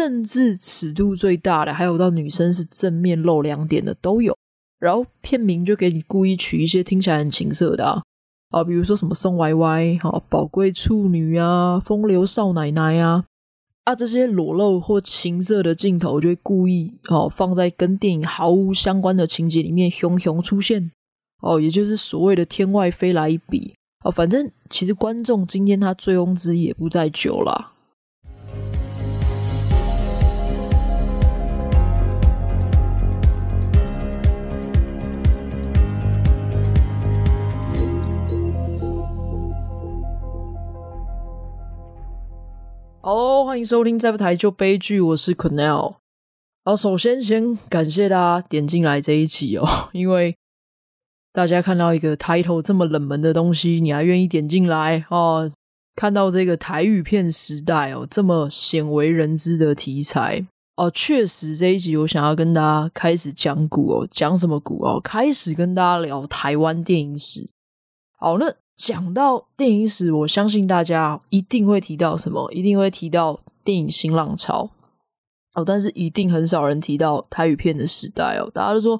甚至尺度最大的，还有到女生是正面露两点的都有。然后片名就给你故意取一些听起来很情色的啊，啊，比如说什么宋歪歪、哈宝贵处女啊、风流少奶奶啊，啊这些裸露或情色的镜头就会故意哦放在跟电影毫无相关的情节里面熊熊出现哦，也就是所谓的天外飞来一笔哦，反正其实观众今天他醉翁之意也不在酒啦。好欢迎收听再不台就悲剧，我是 Quennel。好，首先先感谢大家点进来这一集哦，因为大家看到一个 title 这么冷门的东西，你还愿意点进来哦？看到这个台语片时代哦，这么鲜为人知的题材哦，确实这一集我想要跟大家开始讲古哦，讲什么古哦？开始跟大家聊台湾电影史。好，那。讲到电影史，我相信大家一定会提到什么？一定会提到电影新浪潮哦，但是一定很少人提到台语片的时代哦。大家都说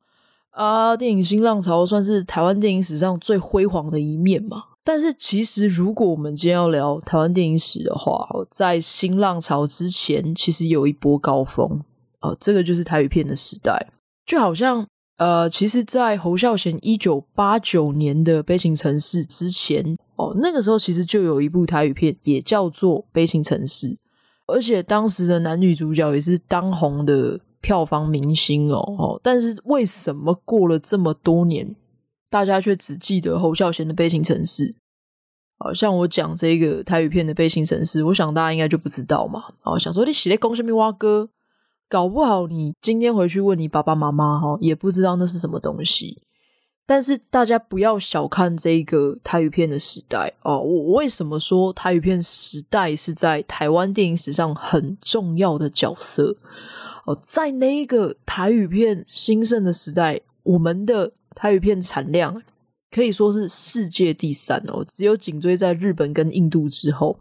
啊，电影新浪潮算是台湾电影史上最辉煌的一面嘛。但是其实，如果我们今天要聊台湾电影史的话，在新浪潮之前，其实有一波高峰哦，这个就是台语片的时代，就好像。呃，其实，在侯孝贤一九八九年的《悲情城市》之前，哦，那个时候其实就有一部台语片，也叫做《悲情城市》，而且当时的男女主角也是当红的票房明星哦，哦，但是为什么过了这么多年，大家却只记得侯孝贤的《悲情城市》？像我讲这个台语片的《悲情城市》，我想大家应该就不知道嘛。哦，想说你写的《公什么蛙哥》。搞不好你今天回去问你爸爸妈妈哈，也不知道那是什么东西。但是大家不要小看这个台语片的时代哦。我为什么说台语片时代是在台湾电影史上很重要的角色？哦，在那个台语片兴盛的时代，我们的台语片产量可以说是世界第三哦，只有紧追在日本跟印度之后。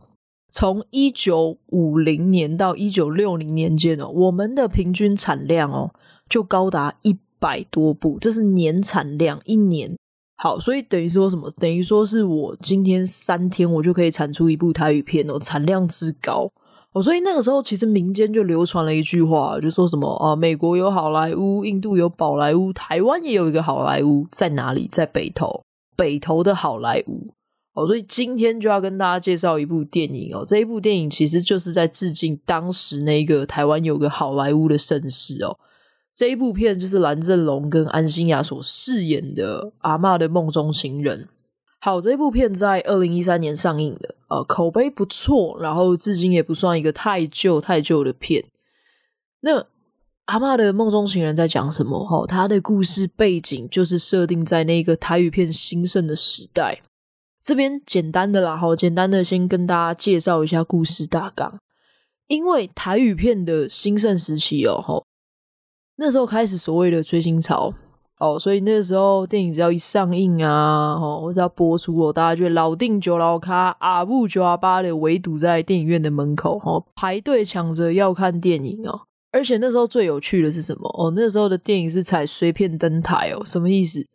从一九五零年到一九六零年间哦，我们的平均产量哦就高达一百多部，这是年产量一年。好，所以等于说什么？等于说是我今天三天我就可以产出一部台语片哦，产量之高哦。所以那个时候其实民间就流传了一句话，就说什么啊，美国有好莱坞，印度有宝莱坞，台湾也有一个好莱坞，在哪里？在北投，北投的好莱坞。哦，所以今天就要跟大家介绍一部电影哦。这一部电影其实就是在致敬当时那个台湾有个好莱坞的盛世哦。这一部片就是蓝正龙跟安心亚所饰演的《阿嬷的梦中情人》。好，这部片在二零一三年上映的，呃，口碑不错，然后至今也不算一个太旧太旧的片。那《阿嬷的梦中情人》在讲什么？哦，它的故事背景就是设定在那个台语片兴盛的时代。这边简单的啦，好，简单的先跟大家介绍一下故事大纲。因为台语片的兴盛时期哦，吼，那时候开始所谓的追星潮哦，所以那时候电影只要一上映啊，哦，或者要播出哦，大家就老定九老卡阿布九阿八的围堵在电影院的门口，哦，排队抢着要看电影哦。而且那时候最有趣的是什么？哦，那时候的电影是采碎片登台哦，什么意思？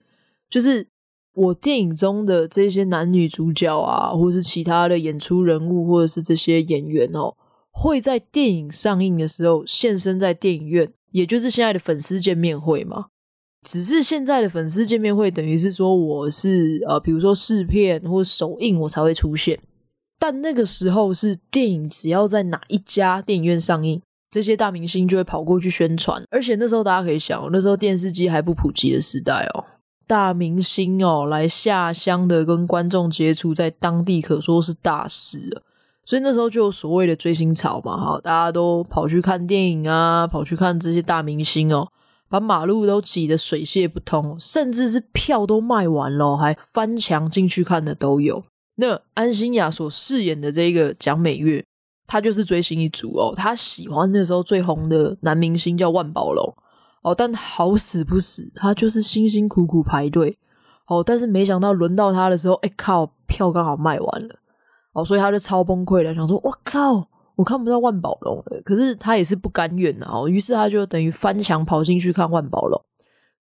就是。我电影中的这些男女主角啊，或是其他的演出人物，或者是这些演员哦，会在电影上映的时候现身在电影院，也就是现在的粉丝见面会嘛。只是现在的粉丝见面会，等于是说我是呃，比如说试片或首映我才会出现，但那个时候是电影只要在哪一家电影院上映，这些大明星就会跑过去宣传。而且那时候大家可以想，那时候电视机还不普及的时代哦。大明星哦，来下乡的跟观众接触，在当地可说是大事了。所以那时候就有所谓的追星潮嘛，哈，大家都跑去看电影啊，跑去看这些大明星哦，把马路都挤得水泄不通，甚至是票都卖完了，还翻墙进去看的都有。那安心亚所饰演的这个蒋美月，她就是追星一族哦，她喜欢那时候最红的男明星叫万宝龙。哦，但好死不死，他就是辛辛苦苦排队，哦，但是没想到轮到他的时候，哎靠，票刚好卖完了，哦，所以他就超崩溃了，想说，我靠，我看不到万宝龙的。可是他也是不甘愿的哦，于是他就等于翻墙跑进去看万宝龙。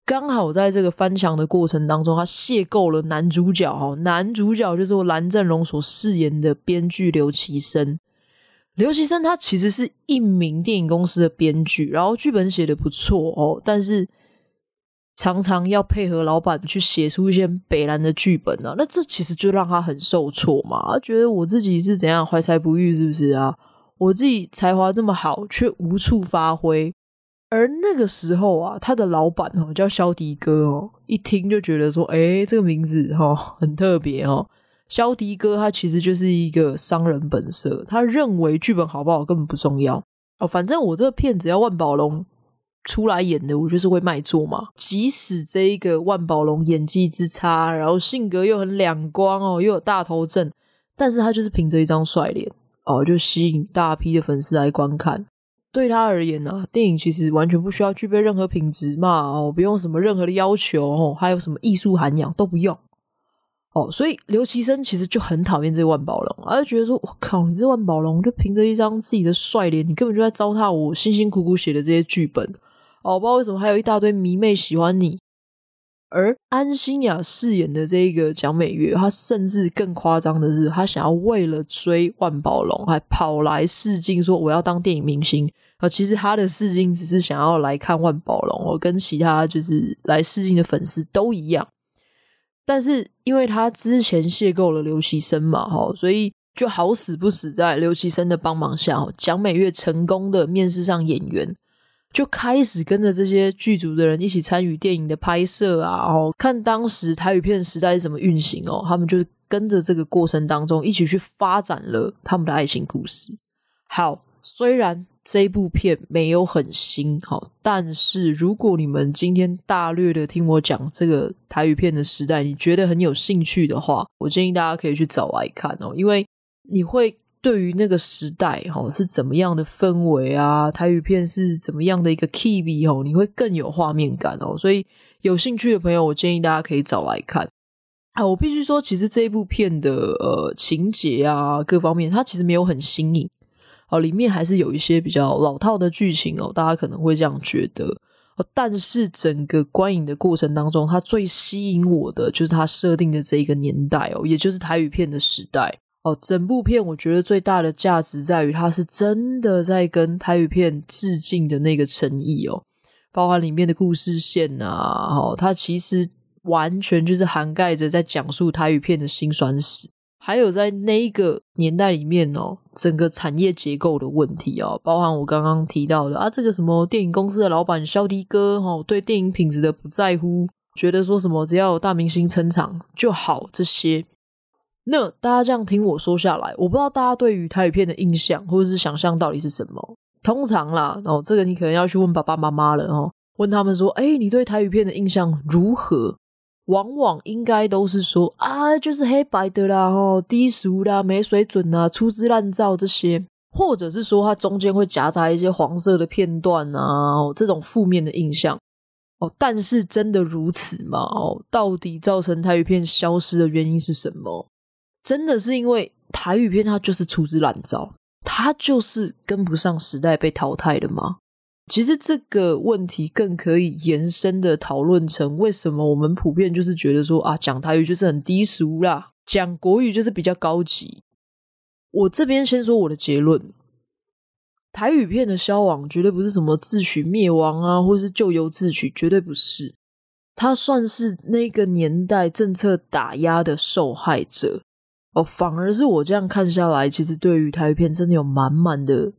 刚好在这个翻墙的过程当中，他邂逅了男主角哈，男主角就是蓝正龙所饰演的编剧刘其生。刘其生他其实是一名电影公司的编剧，然后剧本写得不错哦，但是常常要配合老板去写出一些北兰的剧本啊，那这其实就让他很受挫嘛，他觉得我自己是怎样怀才不遇，是不是啊？我自己才华那么好，却无处发挥。而那个时候啊，他的老板哦叫萧迪哥哦，一听就觉得说，诶，这个名字哈很特别哦。萧迪哥他其实就是一个商人本色，他认为剧本好不好根本不重要哦，反正我这个片子要万宝龙出来演的，我就是会卖座嘛。即使这一个万宝龙演技之差，然后性格又很两光哦，又有大头症，但是他就是凭着一张帅脸哦，就吸引大批的粉丝来观看。对他而言呢、啊，电影其实完全不需要具备任何品质嘛，哦，不用什么任何的要求，哦，还有什么艺术涵养都不用，哦，所以刘其生其实就很讨厌这个万宝龙，而觉得说，我靠，你这万宝龙就凭着一张自己的帅脸，你根本就在糟蹋我辛辛苦苦写的这些剧本，哦，不知道为什么还有一大堆迷妹喜欢你。而安心雅饰演的这个蒋美月，她甚至更夸张的是，她想要为了追万宝龙，还跑来试镜，说我要当电影明星。啊其实她的试镜只是想要来看万宝龙，我跟其他就是来试镜的粉丝都一样。但是因为他之前邂逅了刘其生嘛，哈，所以就好死不死在刘其生的帮忙下，蒋美月成功的面试上演员。就开始跟着这些剧组的人一起参与电影的拍摄啊，哦，看当时台语片时代是怎么运行哦，他们就跟着这个过程当中一起去发展了他们的爱情故事。好，虽然这部片没有很新，好，但是如果你们今天大略的听我讲这个台语片的时代，你觉得很有兴趣的话，我建议大家可以去找来看哦，因为你会。对于那个时代，哈是怎么样的氛围啊？台语片是怎么样的一个 key 哦？你会更有画面感哦。所以有兴趣的朋友，我建议大家可以找来看。啊，我必须说，其实这一部片的呃情节啊，各方面它其实没有很新颖哦，里面还是有一些比较老套的剧情哦，大家可能会这样觉得。哦但是整个观影的过程当中，它最吸引我的就是它设定的这一个年代哦，也就是台语片的时代。哦，整部片我觉得最大的价值在于，它是真的在跟台语片致敬的那个诚意哦，包含里面的故事线啊，哦，它其实完全就是涵盖着在讲述台语片的辛酸史，还有在那一个年代里面哦，整个产业结构的问题哦，包含我刚刚提到的啊，这个什么电影公司的老板萧迪哥哦，对电影品质的不在乎，觉得说什么只要有大明星撑场就好，这些。那大家这样听我说下来，我不知道大家对于台语片的印象或者是想象到底是什么。通常啦，哦，这个你可能要去问爸爸妈妈了哦，问他们说，哎，你对台语片的印象如何？往往应该都是说啊，就是黑白的啦，哦，低俗啦，没水准啊，粗制滥造这些，或者是说它中间会夹杂一些黄色的片段啊，哦，这种负面的印象。哦，但是真的如此吗？哦，到底造成台语片消失的原因是什么？真的是因为台语片它就是粗制滥造，它就是跟不上时代被淘汰的吗？其实这个问题更可以延伸的讨论成，为什么我们普遍就是觉得说啊，讲台语就是很低俗啦，讲国语就是比较高级。我这边先说我的结论，台语片的消亡绝对不是什么自取灭亡啊，或是咎由自取，绝对不是。它算是那个年代政策打压的受害者。哦，反而是我这样看下来，其实对于台语片真的有满满的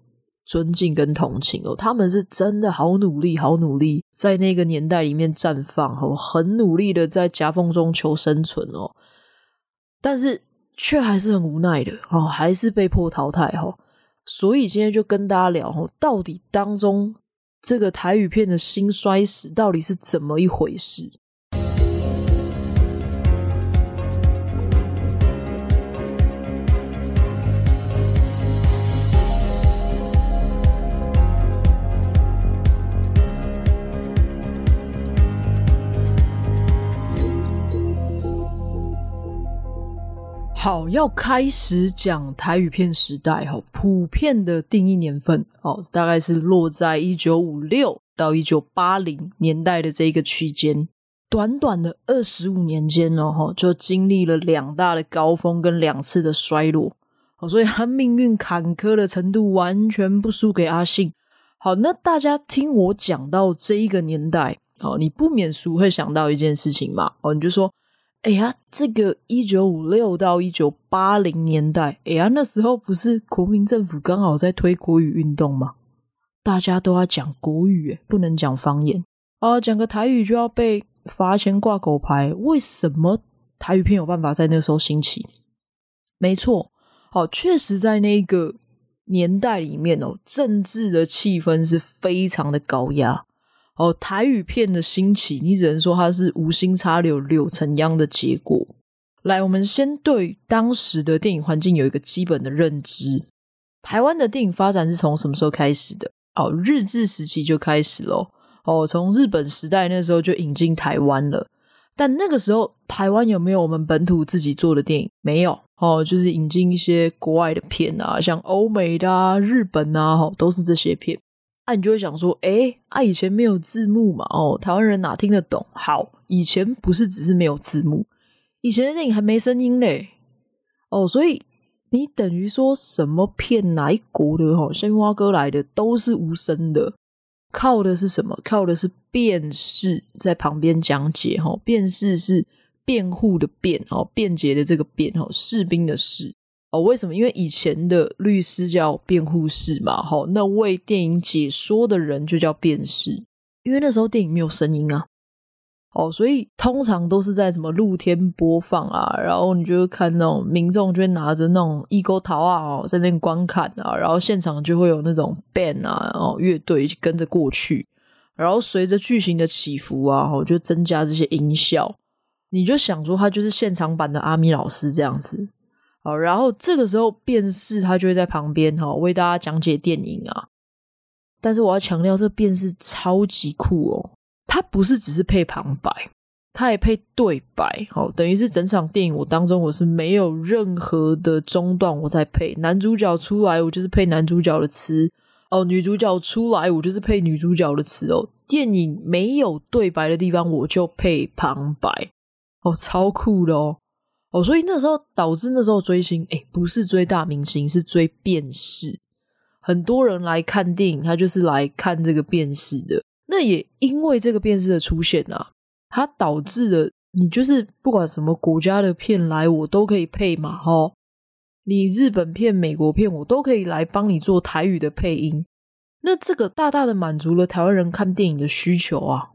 尊敬跟同情哦。他们是真的好努力，好努力，在那个年代里面绽放哦，很努力的在夹缝中求生存哦。但是却还是很无奈的哦，还是被迫淘汰哦。所以今天就跟大家聊哦，到底当中这个台语片的兴衰史到底是怎么一回事？好，要开始讲台语片时代哈，普遍的定义年份哦，大概是落在一九五六到一九八零年代的这一个区间。短短的二十五年间哦，就经历了两大的高峰跟两次的衰落。所以他命运坎坷的程度完全不输给阿信。好，那大家听我讲到这一个年代，哦，你不免俗会想到一件事情嘛，哦，你就说。哎呀，这个一九五六到一九八零年代，哎呀，那时候不是国民政府刚好在推国语运动吗？大家都要讲国语，不能讲方言啊，讲个台语就要被罚钱挂狗牌。为什么台语片有办法在那时候兴起？没错，好，确实在那个年代里面哦，政治的气氛是非常的高压。哦，台语片的兴起，你只能说它是无心插柳柳成荫的结果。来，我们先对当时的电影环境有一个基本的认知。台湾的电影发展是从什么时候开始的？哦，日治时期就开始了。哦，从日本时代那时候就引进台湾了。但那个时候，台湾有没有我们本土自己做的电影？没有。哦，就是引进一些国外的片啊，像欧美的啊、日本啊，哦，都是这些片。啊，你就会想说，诶啊，以前没有字幕嘛，哦，台湾人哪听得懂？好，以前不是只是没有字幕，以前的电影还没声音嘞，哦，所以你等于说什么片哪一国的哈，像蛙哥来的都是无声的，靠的是什么？靠的是辩士在旁边讲解哈，辩士是辩护的辩哦，辩解的这个辩哦，士兵的士。哦，为什么？因为以前的律师叫辩护士嘛，好，那为电影解说的人就叫辩士。因为那时候电影没有声音啊，哦，所以通常都是在什么露天播放啊，然后你就会看那种民众就拿着那种一钩桃啊，在那边观看啊，然后现场就会有那种 band 啊，然后乐队跟着过去，然后随着剧情的起伏啊，哦，就增加这些音效，你就想说他就是现场版的阿米老师这样子。好，然后这个时候辩士他就会在旁边哈，为大家讲解电影啊。但是我要强调，这辩士超级酷哦，他不是只是配旁白，他也配对白。好，等于是整场电影我当中我是没有任何的中断，我在配男主角出来，我就是配男主角的词哦；女主角出来，我就是配女主角的词哦。电影没有对白的地方，我就配旁白哦，超酷的哦。哦，所以那时候导致那时候追星，诶，不是追大明星，是追辩士。很多人来看电影，他就是来看这个辩士的。那也因为这个辩士的出现啊，它导致了你就是不管什么国家的片来，我都可以配嘛，齁。你日本片、美国片，我都可以来帮你做台语的配音。那这个大大的满足了台湾人看电影的需求啊。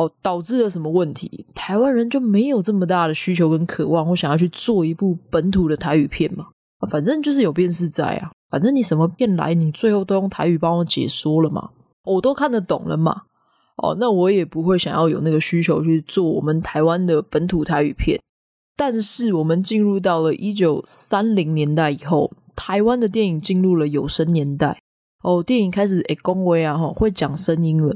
哦，导致了什么问题？台湾人就没有这么大的需求跟渴望，我想要去做一部本土的台语片嘛？反正就是有辩士在啊，反正你什么变来，你最后都用台语帮我解说了嘛，我都看得懂了嘛。哦，那我也不会想要有那个需求去做我们台湾的本土台语片。但是我们进入到了一九三零年代以后，台湾的电影进入了有声年代。哦，电影开始诶，恭维啊，哈，会讲声音了。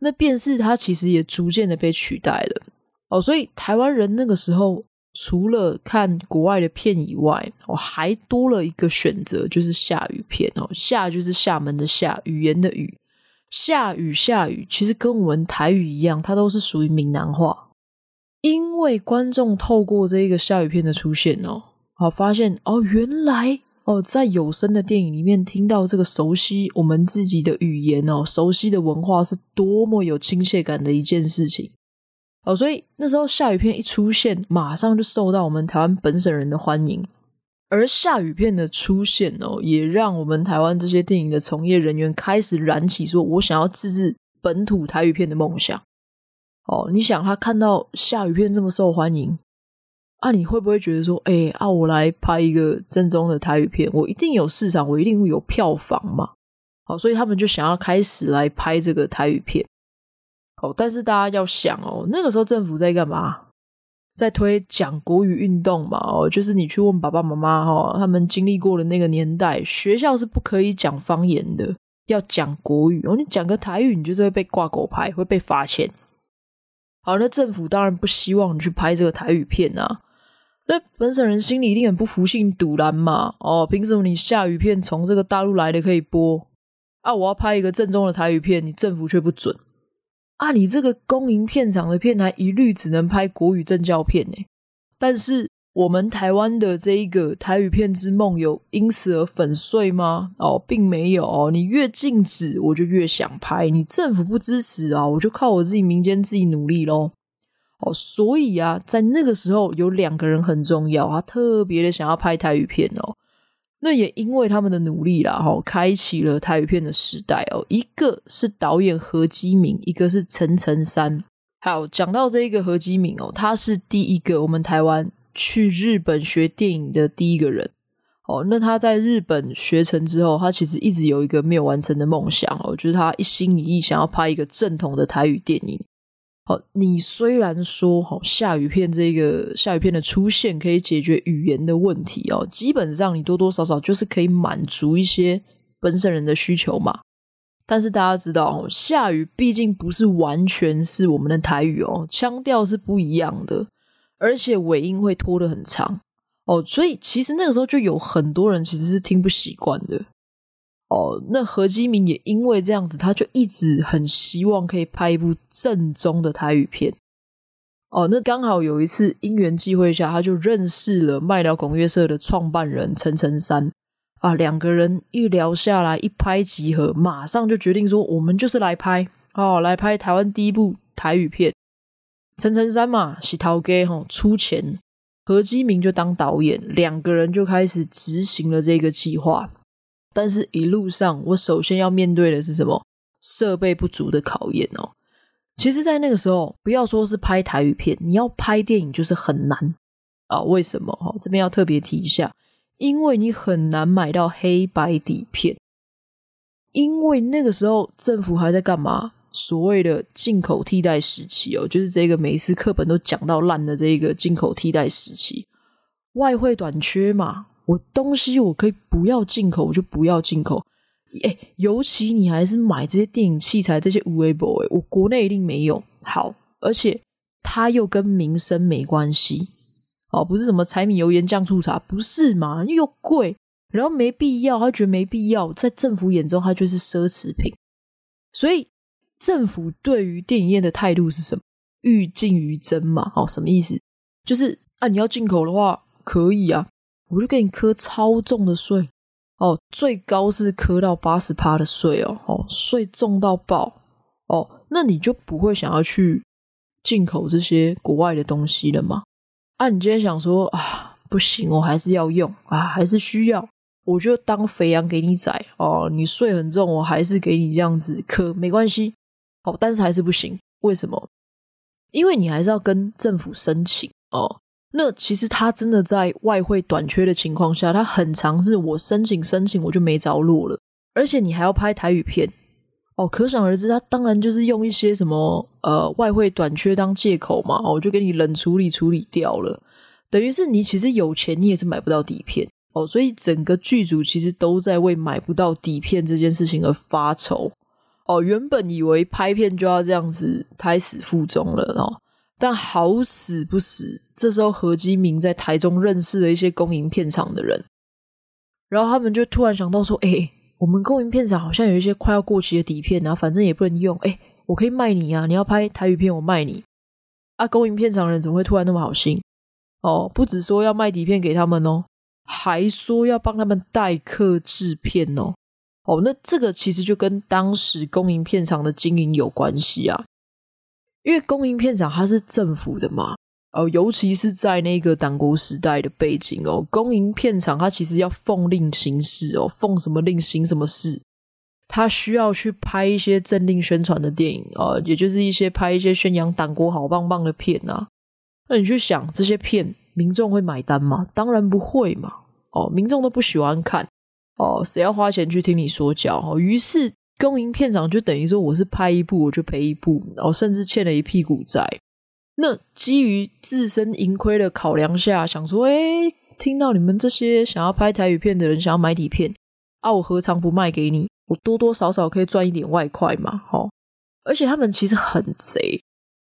那便是它其实也逐渐的被取代了哦，所以台湾人那个时候除了看国外的片以外，哦，还多了一个选择，就是厦语片哦。厦就是厦门的下，语言的语，厦语厦语其实跟我们台语一样，它都是属于闽南话。因为观众透过这一个厦语片的出现哦，好发现哦，原来。哦，在有声的电影里面听到这个熟悉我们自己的语言哦，熟悉的文化是多么有亲切感的一件事情哦，所以那时候下雨片一出现，马上就受到我们台湾本省人的欢迎。而下雨片的出现哦，也让我们台湾这些电影的从业人员开始燃起说我想要自制本土台语片的梦想。哦，你想他看到下雨片这么受欢迎。啊，你会不会觉得说，哎、啊，我来拍一个正宗的台语片，我一定有市场，我一定会有票房嘛？好，所以他们就想要开始来拍这个台语片。好，但是大家要想哦，那个时候政府在干嘛？在推讲国语运动嘛？哦，就是你去问爸爸妈妈哈，他们经历过的那个年代，学校是不可以讲方言的，要讲国语。哦，你讲个台语，你就是会被挂狗牌，会被罚钱。好，那政府当然不希望你去拍这个台语片啊。那本省人心里一定很不服气、赌烂嘛。哦，凭什么你下雨片从这个大陆来的可以播啊？我要拍一个正宗的台语片，你政府却不准啊？你这个公营片场的片台一律只能拍国语政教片呢？但是。我们台湾的这一个台语片之梦有因此而粉碎吗？哦，并没有。你越禁止，我就越想拍。你政府不支持啊，我就靠我自己民间自己努力喽。哦，所以啊，在那个时候有两个人很重要，他特别的想要拍台语片哦。那也因为他们的努力啦，哈，开启了台语片的时代哦。一个是导演何基明，一个是陈澄珊。好，讲到这一个何基明哦，他是第一个我们台湾。去日本学电影的第一个人，哦，那他在日本学成之后，他其实一直有一个没有完成的梦想哦，就是他一心一意想要拍一个正统的台语电影。好，你虽然说，好，下雨片这个下雨片的出现可以解决语言的问题哦，基本上你多多少少就是可以满足一些本省人的需求嘛。但是大家知道，下雨毕竟不是完全是我们的台语哦，腔调是不一样的。而且尾音会拖得很长哦，所以其实那个时候就有很多人其实是听不习惯的哦。那何基明也因为这样子，他就一直很希望可以拍一部正宗的台语片哦。那刚好有一次因缘际会下，他就认识了麦寮拱月社的创办人陈澄珊啊，两个人一聊下来，一拍即合，马上就决定说，我们就是来拍哦，来拍台湾第一部台语片。陈澄珊嘛，是头家吼出钱，何基明就当导演，两个人就开始执行了这个计划。但是，一路上我首先要面对的是什么？设备不足的考验哦。其实，在那个时候，不要说是拍台语片，你要拍电影就是很难啊。为什么？哈，这边要特别提一下，因为你很难买到黑白底片，因为那个时候政府还在干嘛？所谓的进口替代时期哦，就是这个每一次课本都讲到烂的这个进口替代时期，外汇短缺嘛，我东西我可以不要进口，我就不要进口。诶，尤其你还是买这些电影器材，这些无为博诶，我国内一定没有好，而且它又跟民生没关系哦，不是什么柴米油盐酱醋茶，不是嘛？又贵，然后没必要，他觉得没必要，在政府眼中，它就是奢侈品，所以。政府对于电影院的态度是什么？欲禁于真嘛？哦，什么意思？就是啊，你要进口的话可以啊，我就给你磕超重的税哦，最高是磕到八十趴的税哦，哦，税重到爆哦，那你就不会想要去进口这些国外的东西了吗？啊，你今天想说啊，不行，我还是要用啊，还是需要，我就当肥羊给你宰哦，你税很重，我还是给你这样子磕，没关系。哦，但是还是不行，为什么？因为你还是要跟政府申请哦。那其实他真的在外汇短缺的情况下，他很常是我申请申请我就没着落了，而且你还要拍台语片。哦，可想而知，他当然就是用一些什么呃外汇短缺当借口嘛，我就给你冷处理处理掉了，等于是你其实有钱，你也是买不到底片。哦，所以整个剧组其实都在为买不到底片这件事情而发愁。哦，原本以为拍片就要这样子胎死腹中了哦，但好死不死，这时候何基明在台中认识了一些公营片场的人，然后他们就突然想到说：“哎，我们公营片场好像有一些快要过期的底片啊，反正也不能用，哎，我可以卖你啊！你要拍台语片，我卖你。”啊，公营片场的人怎么会突然那么好心？哦，不止说要卖底片给他们哦，还说要帮他们代客制片哦。哦，那这个其实就跟当时公营片场的经营有关系啊，因为公营片场它是政府的嘛，哦，尤其是在那个党国时代的背景哦，公营片场它其实要奉令行事哦，奉什么令行什么事，它需要去拍一些政令宣传的电影啊，也就是一些拍一些宣扬党国好棒棒的片啊，那你去想这些片，民众会买单吗？当然不会嘛，哦，民众都不喜欢看。哦，谁要花钱去听你说教？哦，于是公营片场就等于说，我是拍一部我就赔一部，然后甚至欠了一屁股债。那基于自身盈亏的考量下，想说，诶，听到你们这些想要拍台语片的人想要买底片，啊，我何尝不卖给你？我多多少少可以赚一点外快嘛，哦。而且他们其实很贼，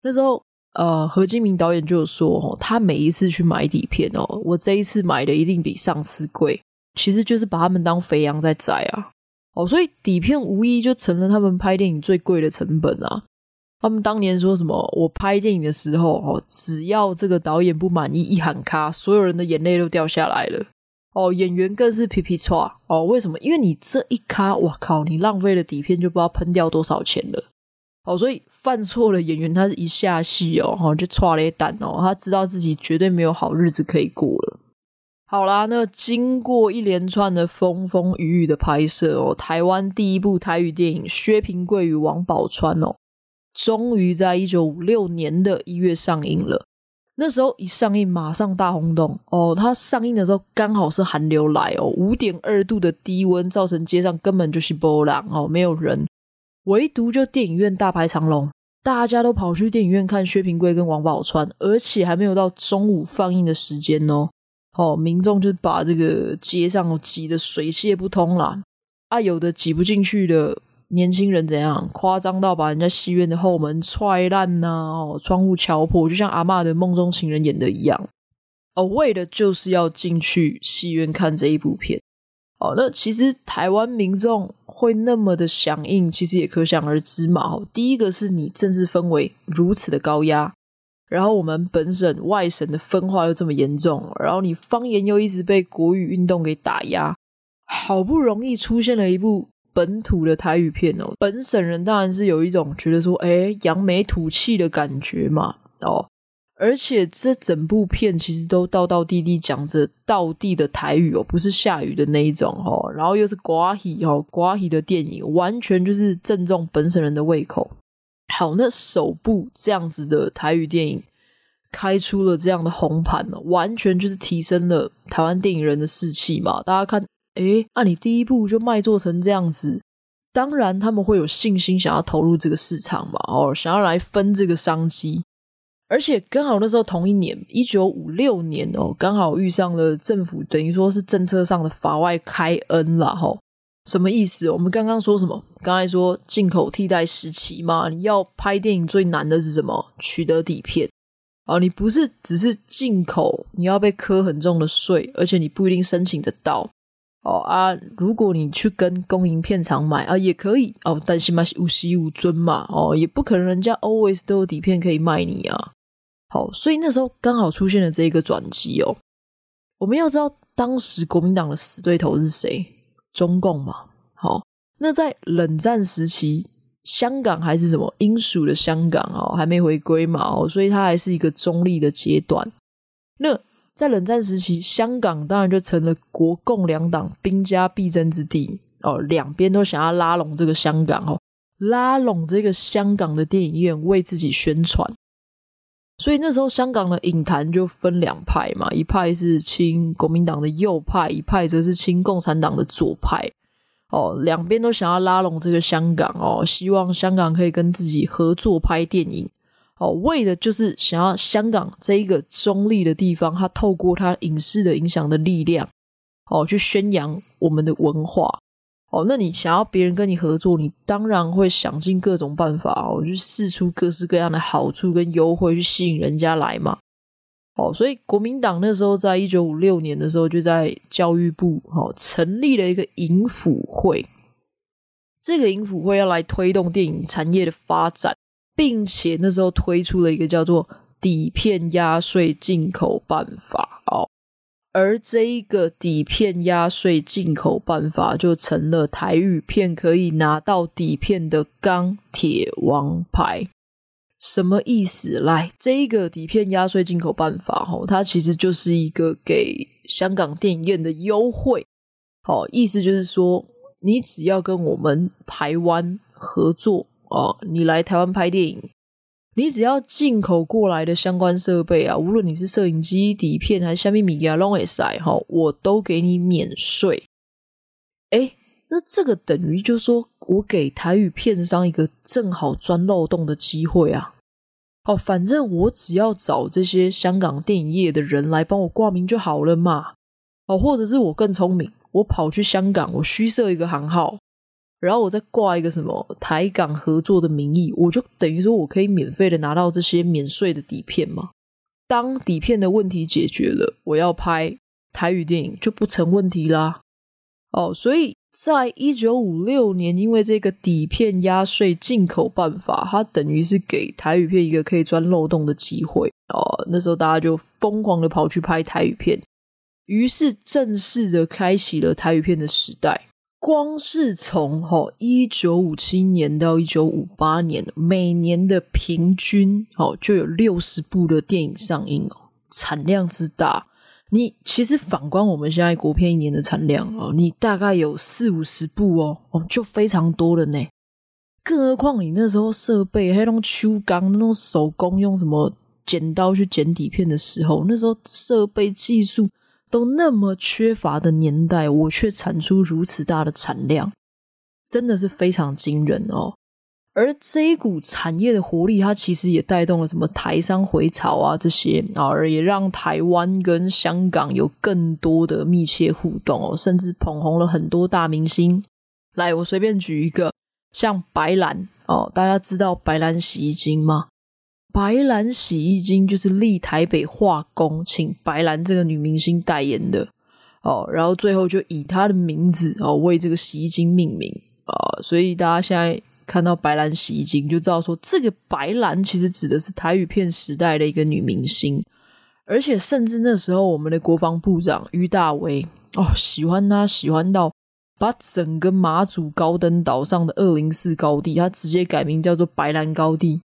那时候呃，何金明导演就说哦，他每一次去买底片哦，我这一次买的一定比上次贵，其实就是把他们当肥羊在宰啊。哦，所以底片无疑就成了他们拍电影最贵的成本啊。他们当年说什么？我拍电影的时候哦，只要这个导演不满意，一喊卡，所有人的眼泪都掉下来了。哦，演员更是皮皮剉哦。为什么？因为你这一卡，哇靠，你浪费了底片就不知道喷掉多少钱了。哦，所以犯错了演员，他一下戏哦，哈，就剉咧等哦，他知道自己绝对没有好日子可以过了。好啦，那经过一连串的风风雨雨的拍摄哦，台湾第一部台语电影《薛平贵与王宝钏》哦，终于在一九五六年的一月上映了。那时候一上映，马上大轰动哦。它上映的时候刚好是寒流来哦，五点二度的低温造成街上根本就是波浪哦，没有人。唯独就电影院大排长龙，大家都跑去电影院看薛平贵跟王宝钏，而且还没有到中午放映的时间哦。哦，民众就把这个街上挤得水泄不通啦。啊，有的挤不进去的年轻人怎样？夸张到把人家戏院的后门踹烂呐，哦，窗户敲破，就像阿嬷的梦中情人演的一样。哦，为的就是要进去戏院看这一部片。哦，那其实台湾民众会那么的响应，其实也可想而知嘛。第一个是你政治氛围如此的高压，然后我们本省外省的分化又这么严重，然后你方言又一直被国语运动给打压，好不容易出现了一部本土的台语片哦，本省人当然是有一种觉得说，哎，扬眉吐气的感觉嘛。哦。而且这整部片其实都道道地地讲着道地的台语哦，不是下雨的那一种哦。然后又是歌仔戏哦，歌仔戏的电影，完全就是正中本省人的胃口。好，那首部这样子的台语电影开出了这样的红盘呢，完全就是提升了台湾电影人的士气嘛。大家看，诶，那你第一部就卖做成这样子，当然他们会有信心想要投入这个市场嘛，哦，想要来分这个商机。而且刚好那时候同一年，一九五六年哦，刚好遇上了政府等于说是政策上的法外开恩了哈。什么意思？我们刚刚说什么？刚才说进口替代时期嘛，你要拍电影最难的是什么？取得底片啊！你不是只是进口，你要被磕很重的税，而且你不一定申请得到哦啊！如果你去跟公营片场买啊，也可以哦，但是嘛是有息无尊嘛哦，也不可能人家 always 都有底片可以卖你啊。好，所以那时候刚好出现了这一个转机哦。我们要知道，当时国民党的死对头是谁？中共嘛。好，那在冷战时期，香港还是什么英属的香港哦，还没回归嘛哦，所以它还是一个中立的阶段。那在冷战时期，香港当然就成了国共两党兵家必争之地哦，两边都想要拉拢这个香港哦，拉拢这个香港的电影院为自己宣传。所以那时候香港的影坛就分两派嘛，一派是亲国民党的右派，一派则是亲共产党的左派。哦，两边都想要拉拢这个香港哦，希望香港可以跟自己合作拍电影。哦，为的就是想要香港这一个中立的地方，它透过它影视的影响的力量，哦，去宣扬我们的文化。哦，那你想要别人跟你合作，你当然会想尽各种办法哦，去试出各式各样的好处跟优惠，去吸引人家来嘛。哦，所以国民党那时候在一九五六年的时候，就在教育部哦成立了一个影辅会，这个影辅会要来推动电影产业的发展，并且那时候推出了一个叫做底片压税进口办法哦。而这一个底片压税进口办法，就成了台语片可以拿到底片的钢铁王牌。什么意思？来，这一个底片压税进口办法，吼，它其实就是一个给香港电影院的优惠。好，意思就是说，你只要跟我们台湾合作哦，你来台湾拍电影。你只要进口过来的相关设备啊，无论你是摄影机、底片还是虾米米啊，拢会使哈，我都给你免税。诶，那这个等于就是说我给台语片商一个正好钻漏洞的机会啊。哦，反正我只要找这些香港电影业的人来帮我挂名就好了嘛。哦，或者是我更聪明，我跑去香港，我虚设一个行号。然后我再挂一个什么台港合作的名义，我就等于说我可以免费的拿到这些免税的底片嘛。当底片的问题解决了，我要拍台语电影就不成问题啦。哦，所以在一九五六年，因为这个底片压税进口办法，它等于是给台语片一个可以钻漏洞的机会。哦，那时候大家就疯狂的跑去拍台语片，于是正式的开启了台语片的时代。光是从哈一九五七年到一九五八年，每年的平均哦就有六十部的电影上映哦，产量之大，你其实反观我们现在国片一年的产量哦，你大概有四五十部哦，哦就非常多了呢。更何况你那时候设备还有那种秋钢那种手工用什么剪刀去剪底片的时候，那时候设备技术。都那么缺乏的年代，我却产出如此大的产量，真的是非常惊人哦。而这一股产业的活力，它其实也带动了什么台商回潮啊这些啊，而也让台湾跟香港有更多的密切互动哦，甚至捧红了很多大明星。来，我随便举一个，像白兰哦，大家知道白兰洗衣精吗？白兰洗衣精就是立台北化工，请白兰这个女明星代言的哦，然后最后就以她的名字哦为这个洗衣精命名啊，所以大家现在看到白兰洗衣精就知道说，这个白兰其实指的是台语片时代的一个女明星，而且甚至那时候我们的国防部长于大为哦喜欢她喜欢到把整个马祖高登岛上的二零四高地，他直接改名叫做白兰高地。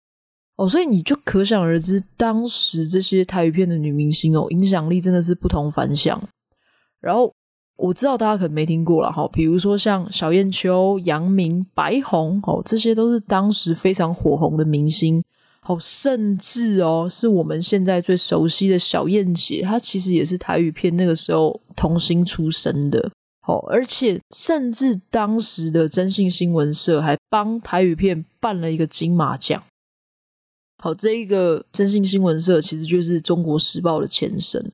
哦，所以你就可想而知，当时这些台语片的女明星哦，影响力真的是不同凡响。然后我知道大家可能没听过了哈，比如说像小燕秋、杨明、白虹哦，这些都是当时非常火红的明星。哦，甚至哦，是我们现在最熟悉的小燕姐，她其实也是台语片那个时候童星出身的。哦，而且甚至当时的征信新闻社还帮台语片办了一个金马奖。好，这一个征信新闻社其实就是中国时报的前身。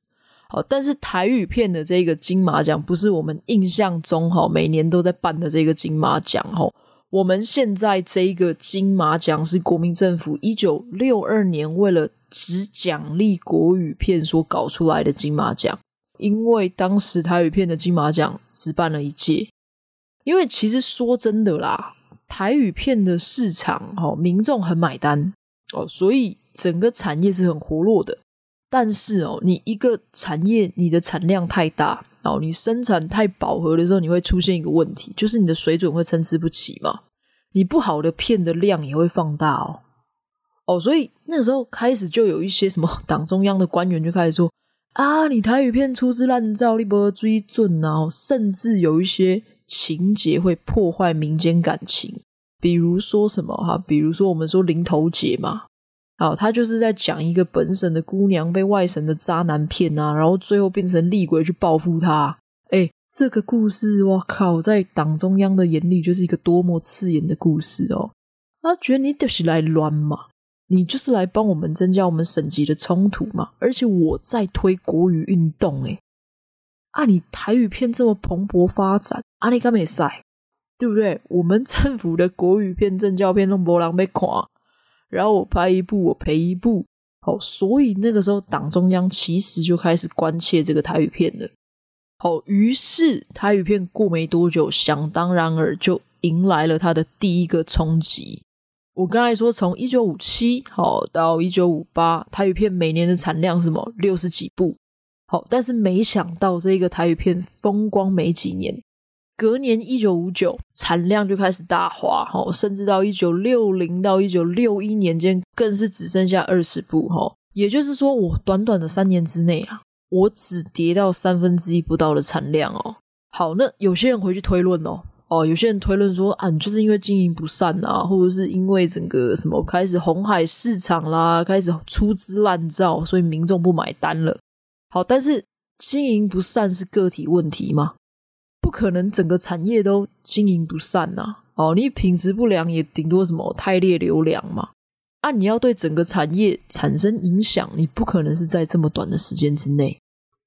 好，但是台语片的这个金马奖不是我们印象中哈每年都在办的这个金马奖哈。我们现在这一个金马奖是国民政府一九六二年为了只奖励国语片所搞出来的金马奖，因为当时台语片的金马奖只办了一届。因为其实说真的啦，台语片的市场哈民众很买单。哦，所以整个产业是很活络的，但是哦，你一个产业你的产量太大，哦，你生产太饱和的时候，你会出现一个问题，就是你的水准会参差不齐嘛，你不好的片的量也会放大哦，哦，所以那时候开始就有一些什么 党中央的官员就开始说啊，你台语片粗制滥造，你不追准啊，甚至有一些情节会破坏民间感情。比如说什么哈？比如说我们说林头姐嘛，好，他就是在讲一个本省的姑娘被外省的渣男骗啊，然后最后变成厉鬼去报复他。哎，这个故事，我靠，在党中央的眼里就是一个多么刺眼的故事哦。他觉得你就是来乱嘛，你就是来帮我们增加我们省级的冲突嘛。而且我在推国语运动，哎，啊，你台语片这么蓬勃发展，啊，你干没赛？对不对？我们政府的国语片、政教片都没人被看，然后我拍一部，我赔一部，好，所以那个时候党中央其实就开始关切这个台语片了。好，于是台语片过没多久，想当然尔就迎来了它的第一个冲击。我刚才说，从一九五七好到一九五八，台语片每年的产量是什么？六十几部。好，但是没想到这个台语片风光没几年。隔年一九五九，产量就开始大滑，哈，甚至到一九六零到一九六一年间，更是只剩下二十部，哈。也就是说，我短短的三年之内啊，我只跌到三分之一不到的产量哦。好，那有些人回去推论哦，哦，有些人推论说啊，你就是因为经营不善啊，或者是因为整个什么开始红海市场啦，开始粗制滥造，所以民众不买单了。好，但是经营不善是个体问题吗？不可能整个产业都经营不善呐、啊！哦，你品质不良也顶多什么汰劣留良嘛。啊，你要对整个产业产生影响，你不可能是在这么短的时间之内。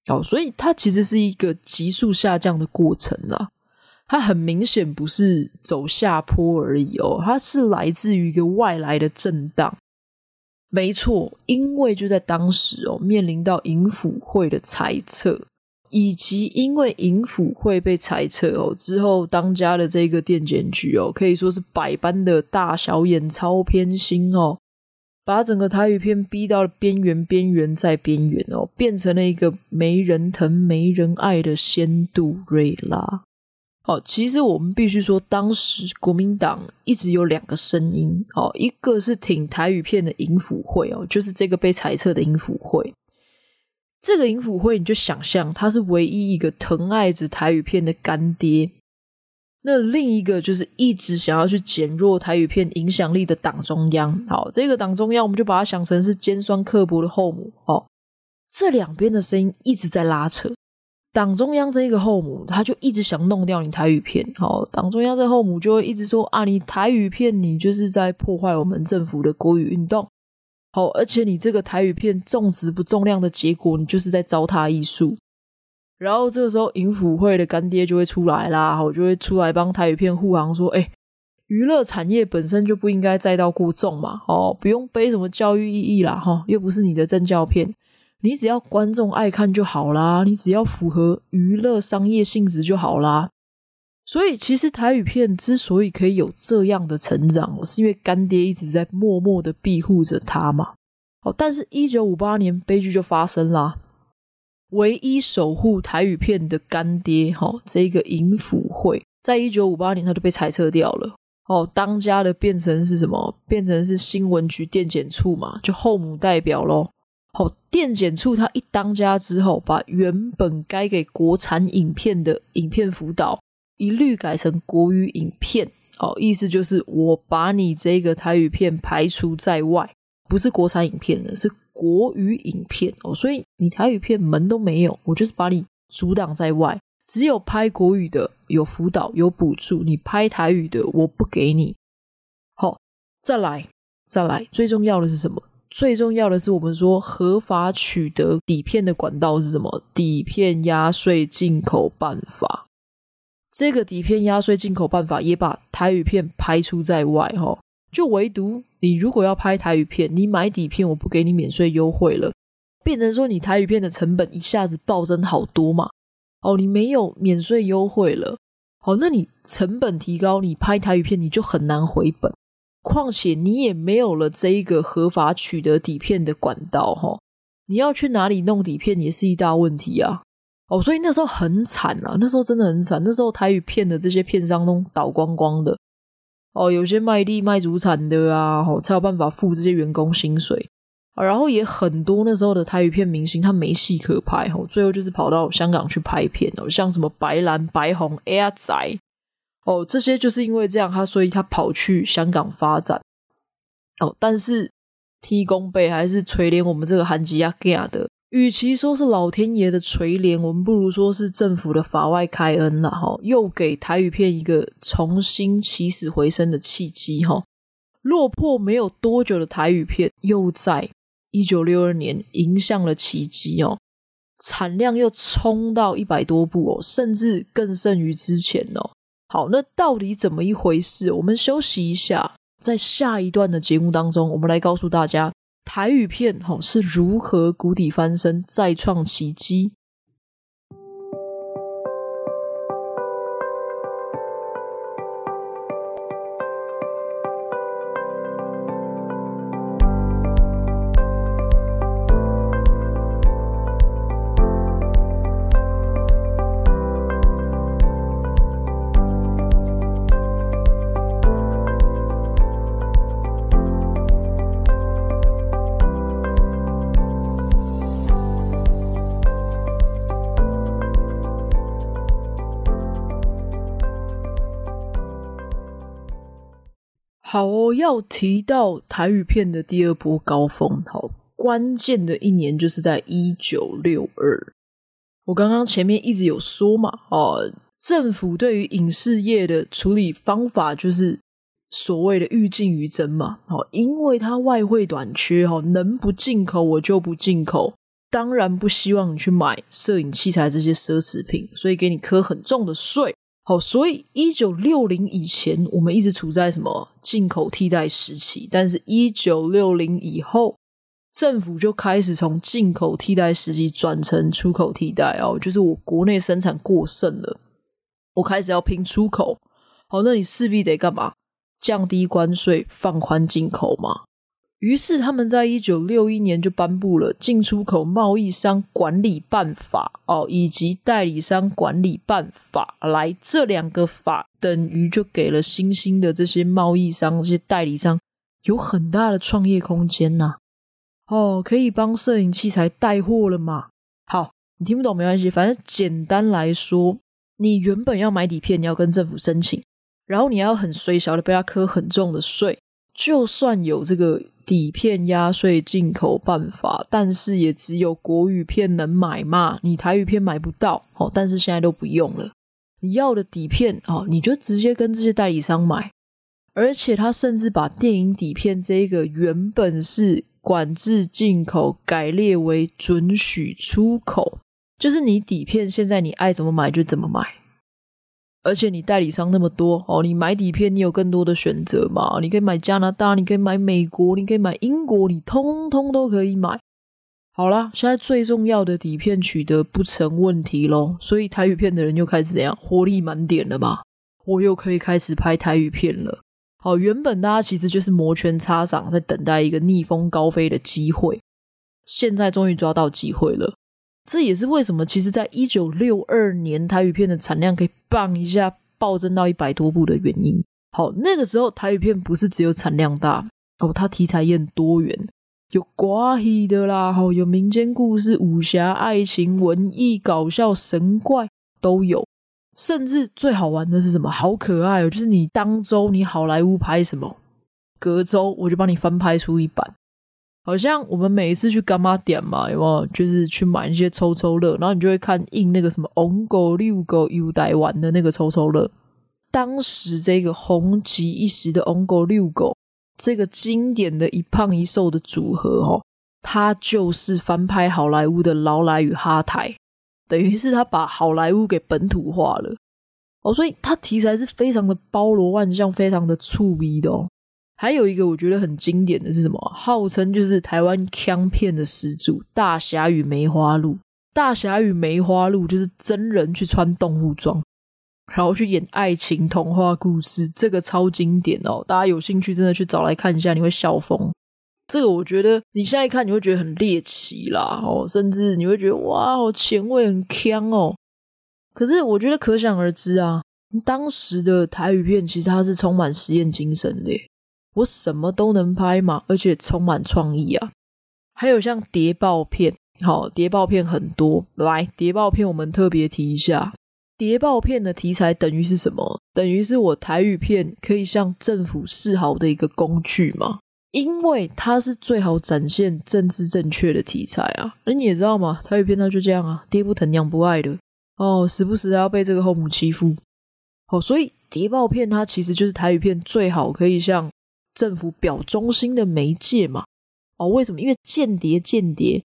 哦，所以它其实是一个急速下降的过程啊。它很明显不是走下坡而已哦，它是来自于一个外来的震荡。没错，因为就在当时哦，面临到银辅会的裁撤，以及因为银辅会被裁撤哦之后，当家的这个电检局哦，可以说是百般的大小眼、超偏心哦。把整个台语片逼到了边缘，边缘再边缘哦，变成了一个没人疼、没人爱的仙杜瑞拉。好，其实我们必须说，当时国民党一直有两个声音哦，一个是挺台语片的银辅会哦，就是这个被裁撤的银辅会。这个银辅会，你就想象他是唯一一个疼爱着台语片的干爹。那另一个就是一直想要去减弱台语片影响力的党中央，好，这个党中央我们就把它想成是尖酸刻薄的后母，哦，这两边的声音一直在拉扯，党中央这个后母他就一直想弄掉你台语片，好，党中央这后母就会一直说啊，你台语片你就是在破坏我们政府的国语运动，好，而且你这个台语片重质不重量的结果，你就是在糟蹋艺术。然后这个时候，影辅会的干爹就会出来啦，我就会出来帮台语片护航，说：“哎，娱乐产业本身就不应该载到过重嘛，哦，不用背什么教育意义啦，哈、又不是你的政教片，你只要观众爱看就好啦，你只要符合娱乐商业性质就好啦。所以，其实台语片之所以可以有这样的成长，是因为干爹一直在默默的庇护着他嘛。哦，但是，一九五八年悲剧就发生啦。唯一守护台语片的干爹，哈，这个银辅会，在一九五八年他就被裁撤掉了。哦，当家的变成是什么？变成是新闻局电检处嘛，就后母代表咯。好，电检处他一当家之后，把原本该给国产影片的影片辅导，一律改成国语影片。哦，意思就是我把你这个台语片排除在外，不是国产影片的，是。国语影片哦，所以你台语片门都没有，我就是把你阻挡在外。只有拍国语的有辅导有补助，你拍台语的我不给你。好，再来再来，最重要的是什么？最重要的是我们说合法取得底片的管道是什么？底片压税进口办法。这个底片压税进口办法也把台语片排除在外哈。就唯独你如果要拍台语片，你买底片我不给你免税优惠了，变成说你台语片的成本一下子暴增好多嘛。哦，你没有免税优惠了，好，那你成本提高，你拍台语片你就很难回本。况且你也没有了这一个合法取得底片的管道，哈，你要去哪里弄底片也是一大问题啊。哦，所以那时候很惨啊，那时候真的很惨，那时候台语片的这些片商都倒光光的。哦，有些卖地卖祖产的啊，哦，才有办法付这些员工薪水。然后也很多那时候的台语片明星，他没戏可拍，哦，最后就是跑到香港去拍片哦，像什么白兰、白红、阿仔，哦，这些就是因为这样，他所以他跑去香港发展。哦，但是 T 公伯还是垂怜我们这个韩吉亚亚的。与其说是老天爷的垂怜，我们不如说是政府的法外开恩了哈，又给台语片一个重新起死回生的契机哈。落魄没有多久的台语片，又在一九六二年迎向了奇迹哦，产量又冲到一百多部哦，甚至更胜于之前哦。好，那到底怎么一回事？我们休息一下，在下一段的节目当中，我们来告诉大家。台语片吼是如何谷底翻身，再创奇迹？好哦，要提到台语片的第二波高峰，好，关键的一年就是在一九六二。我刚刚前面一直有说嘛，哦，政府对于影视业的处理方法就是所谓的欲禁于征嘛，哦，因为它外汇短缺，哈，能不进口我就不进口，当然不希望你去买摄影器材这些奢侈品，所以给你课很重的税。好，所以一九六零以前，我们一直处在什么进口替代时期，但是一九六零以后，政府就开始从进口替代时期转成出口替代哦，就是我国内生产过剩了，我开始要拼出口。好，那你势必得干嘛？降低关税，放宽进口嘛。于是他们在一九六一年就颁布了《进出口贸易商管理办法》哦，以及《代理商管理办法》来这两个法，等于就给了新兴的这些贸易商、这些代理商有很大的创业空间呐。哦，可以帮摄影器材带货了嘛？好，你听不懂没关系，反正简单来说，你原本要买底片，你要跟政府申请，然后你要很衰小的被他课很重的税，就算有这个。底片压税进口办法，但是也只有国语片能买嘛，你台语片买不到。哦，但是现在都不用了，你要的底片哦，你就直接跟这些代理商买，而且他甚至把电影底片这一个原本是管制进口，改列为准许出口，就是你底片现在你爱怎么买就怎么买。而且你代理商那么多哦，你买底片你有更多的选择嘛？你可以买加拿大，你可以买美国，你可以买英国，你通通都可以买。好啦，现在最重要的底片取得不成问题咯，所以台语片的人又开始怎样？活力满点了嘛？我又可以开始拍台语片了。好，原本大家其实就是摩拳擦掌，在等待一个逆风高飞的机会，现在终于抓到机会了。这也是为什么，其实，在一九六二年，台语片的产量可以棒一下暴增到一百多部的原因。好，那个时候台语片不是只有产量大哦，它题材也很多元，有寡戏的啦，有民间故事、武侠、爱情、文艺、搞笑、神怪都有。甚至最好玩的是什么？好可爱哦！就是你当周你好莱坞拍什么，隔周我就帮你翻拍出一版。好像我们每一次去干妈店嘛，有没有？就是去买一些抽抽乐，然后你就会看印那个什么“红狗六狗优待玩”的那个抽抽乐。当时这个红极一时的“红狗六狗”这个经典的一胖一瘦的组合哦，它就是翻拍好莱坞的《劳莱与哈台》，等于是他把好莱坞给本土化了哦，所以它题材是非常的包罗万象，非常的触逼的哦。还有一个我觉得很经典的是什么？号称就是台湾腔片的始祖《大侠与梅花鹿》。《大侠与梅花鹿》就是真人去穿动物装，然后去演爱情童话故事，这个超经典哦！大家有兴趣真的去找来看一下，你会笑疯。这个我觉得你现在看你会觉得很猎奇啦，哦，甚至你会觉得哇，好前卫，很腔哦。可是我觉得可想而知啊，当时的台语片其实它是充满实验精神的。我什么都能拍嘛，而且充满创意啊！还有像谍报片，好，谍报片很多。来，谍报片我们特别提一下，谍报片的题材等于是什么？等于是我台语片可以向政府示好的一个工具嘛？因为它是最好展现政治正确的题材啊！那你也知道嘛，台语片它就这样啊，爹不疼娘不爱的哦，时不时还要被这个后母欺负。好，所以谍报片它其实就是台语片最好可以向政府表忠心的媒介嘛？哦，为什么？因为间谍，间谍，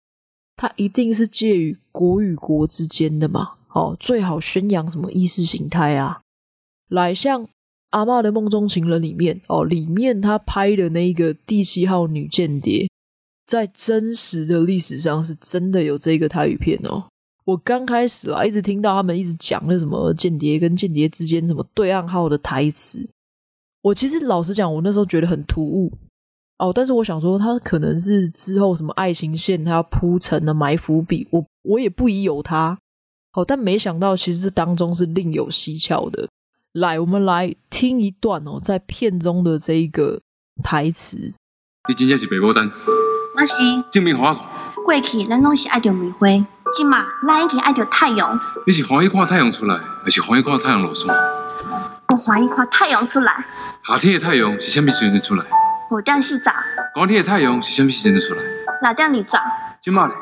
它一定是介于国与国之间的嘛。哦，最好宣扬什么意识形态啊？来，像《阿妈的梦中情人》里面，哦，里面他拍的那个第七号女间谍，在真实的历史上是真的有这个台语片哦。我刚开始啊，一直听到他们一直讲那什么间谍跟间谍之间什么对暗号的台词。我其实老实讲，我那时候觉得很突兀哦，但是我想说，他可能是之后什么爱情线，他要铺陈的埋伏笔，我我也不疑有他。好，但没想到其实这当中是另有蹊跷的。来，我们来听一段哦，在片中的这一个台词。你真正是白牡丹，我是证明给我看。过去咱拢是爱着玫瑰，今嘛咱已经爱着太阳。你是欢喜看太阳出来，还是欢喜看太阳落山？我欢喜看太阳出来。夏天的太阳是什么时阵出来？五点四十。冬天的太阳是什么时阵出来？六点二十。今嘛呢？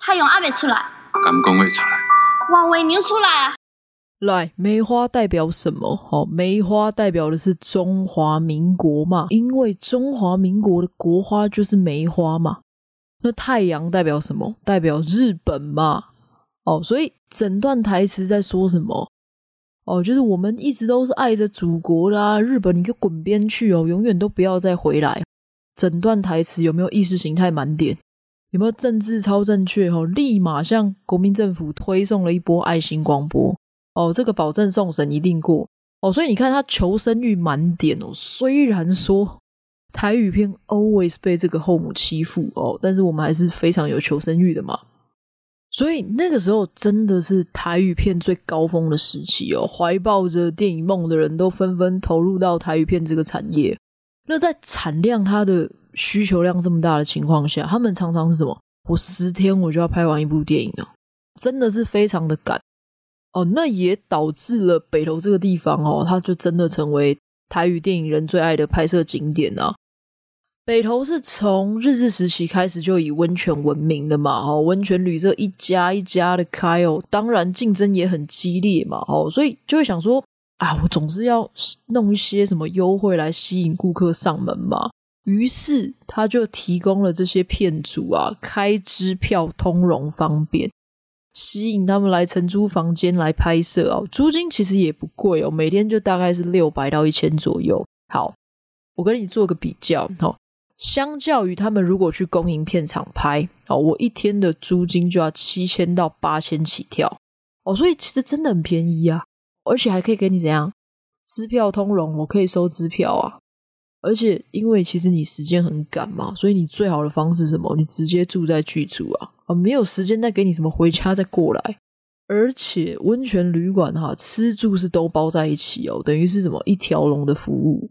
太阳还没出来。敢讲会出来？晚为牛出来啊！来，梅花代表什么？好，梅花代表的是中华民国嘛，因为中华民国的国花就是梅花嘛。那太阳代表什么？代表日本嘛。哦，所以整段台词在说什么？哦，就是我们一直都是爱着祖国的啊，日本你就滚边去哦，永远都不要再回来。整段台词有没有意识形态满点？有没有政治超正确？哦，立马向国民政府推送了一波爱心广播。哦，这个保证送审一定过。哦，所以你看他求生欲满点哦。虽然说台语片 always 被这个后母欺负哦，但是我们还是非常有求生欲的嘛。所以那个时候真的是台语片最高峰的时期哦，怀抱着电影梦的人都纷纷投入到台语片这个产业。那在产量它的需求量这么大的情况下，他们常常是什么？我十天我就要拍完一部电影啊，真的是非常的赶哦。那也导致了北投这个地方哦，它就真的成为台语电影人最爱的拍摄景点啊。北投是从日治时期开始就以温泉闻名的嘛，哦，温泉旅社一家一家的开哦，当然竞争也很激烈嘛，哦，所以就会想说啊，我总是要弄一些什么优惠来吸引顾客上门嘛。于是他就提供了这些片主啊，开支票通融方便，吸引他们来承租房间来拍摄哦，租金其实也不贵哦，每天就大概是六百到一千左右。好，我跟你做个比较，哦。相较于他们如果去公营片场拍哦，我一天的租金就要七千到八千起跳。哦，所以其实真的很便宜啊，而且还可以给你怎样？支票通融，我可以收支票啊，而且因为其实你时间很赶嘛，所以你最好的方式是什么？你直接住在剧组啊，啊，没有时间再给你什么回家再过来，而且温泉旅馆哈，吃住是都包在一起哦，等于是什么？一条龙的服务。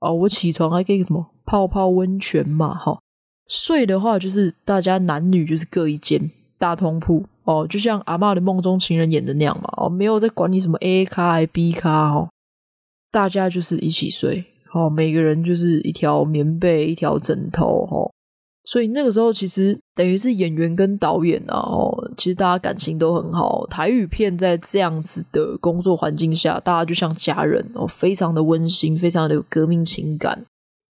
哦，我起床还可以什么泡泡温泉嘛，哈。睡的话就是大家男女就是各一间大通铺哦，就像阿嬷的梦中情人演的那样嘛，哦，没有在管你什么 A 咖还 B 咖哦，大家就是一起睡，哦，每个人就是一条棉被一条枕头，哦。所以那个时候，其实等于是演员跟导演啊，哦，其实大家感情都很好。台语片在这样子的工作环境下，大家就像家人哦，非常的温馨，非常的有革命情感。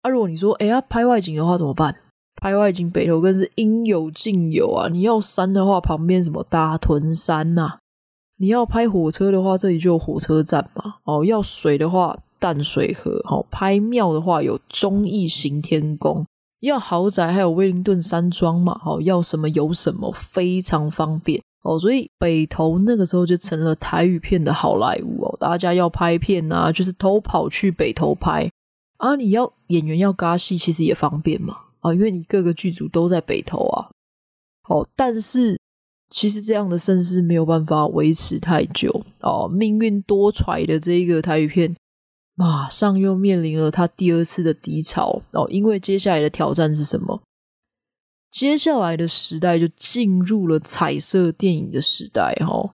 啊，如果你说，哎呀，拍外景的话怎么办？拍外景北投更是应有尽有啊！你要山的话，旁边什么大屯山呐、啊；你要拍火车的话，这里就有火车站嘛。哦，要水的话，淡水河。哦，拍庙的话，有忠义行天宫。要豪宅，还有威灵顿山庄嘛？好，要什么有什么，非常方便哦。所以北投那个时候就成了台语片的好莱坞哦。大家要拍片啊，就是偷跑去北投拍啊。你要演员要尬戏，其实也方便嘛啊，因为你各个剧组都在北投啊。哦，但是其实这样的盛世没有办法维持太久哦。命运多舛的这一个台语片。马上又面临了他第二次的低潮哦，因为接下来的挑战是什么？接下来的时代就进入了彩色电影的时代哈。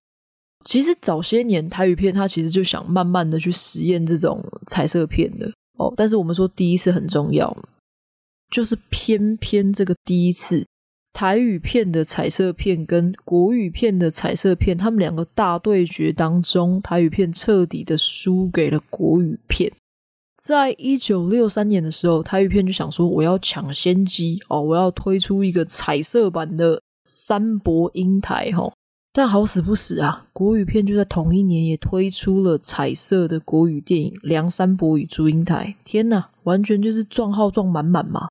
其实早些年台语片，它其实就想慢慢的去实验这种彩色片的哦，但是我们说第一次很重要，就是偏偏这个第一次。台语片的彩色片跟国语片的彩色片，他们两个大对决当中，台语片彻底的输给了国语片。在一九六三年的时候，台语片就想说：“我要抢先机哦，我要推出一个彩色版的三伯英台。”哈，但好死不死啊，国语片就在同一年也推出了彩色的国语电影《梁山伯与祝英台》。天哪，完全就是撞号撞满满嘛！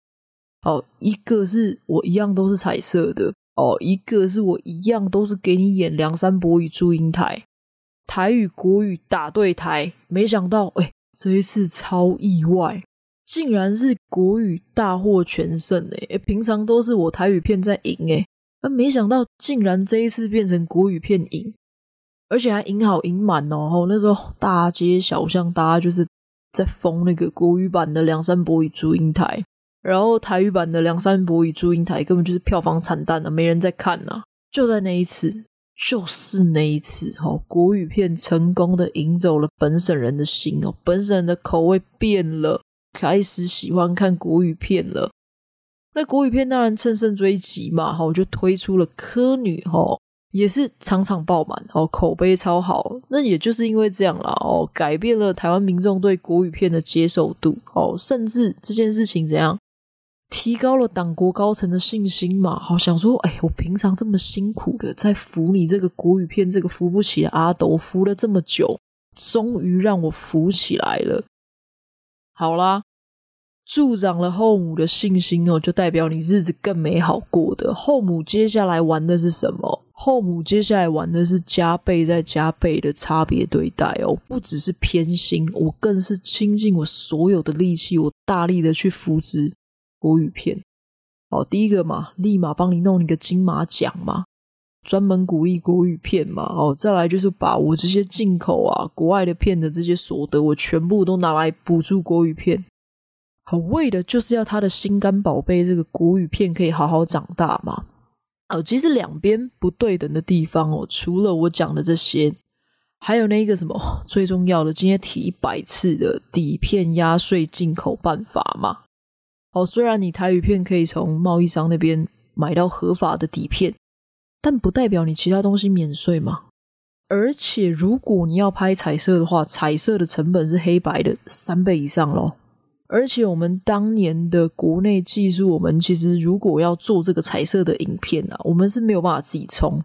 哦，一个是我一样都是彩色的哦，一个是我一样都是给你演梁山伯与祝英台，台语国语打对台，没想到哎，这一次超意外，竟然是国语大获全胜哎，平常都是我台语片在赢哎，啊，没想到竟然这一次变成国语片赢，而且还赢好赢满哦，那时候大街小巷大家就是在疯那个国语版的梁山伯与祝英台。然后台语版的《梁山伯与祝英台》根本就是票房惨淡啊，没人在看呐。就在那一次，就是那一次，哦，国语片成功的赢走了本省人的心哦，本省人的口味变了，开始喜欢看国语片了。那国语片当然乘胜追击嘛，哈，我就推出了《柯女》哈，也是场场爆满哦，口碑超好。那也就是因为这样啦，哦，改变了台湾民众对国语片的接受度哦，甚至这件事情怎样？提高了党国高层的信心嘛？好想说，哎，我平常这么辛苦的在扶你这个国语片，这个扶不起的阿斗，扶了这么久，终于让我扶起来了。好啦。助长了后母的信心哦，就代表你日子更美好过的。后母接下来玩的是什么？后母接下来玩的是加倍再加倍的差别对待哦，不只是偏心，我更是倾尽我所有的力气，我大力的去扶植国语片。哦，第一个嘛，立马帮你弄一个金马奖嘛，专门鼓励国语片嘛。哦，再来就是把我这些进口啊、国外的片的这些所得，我全部都拿来补助国语片。好，为的就是要他的心肝宝贝这个国语片可以好好长大嘛。哦，其实两边不对等的地方哦，除了我讲的这些，还有那个什么最重要的，今天提一百次的底片压税进口办法嘛。哦，虽然你台语片可以从贸易商那边买到合法的底片，但不代表你其他东西免税嘛。而且如果你要拍彩色的话，彩色的成本是黑白的三倍以上咯。而且我们当年的国内技术，我们其实如果要做这个彩色的影片啊，我们是没有办法自己冲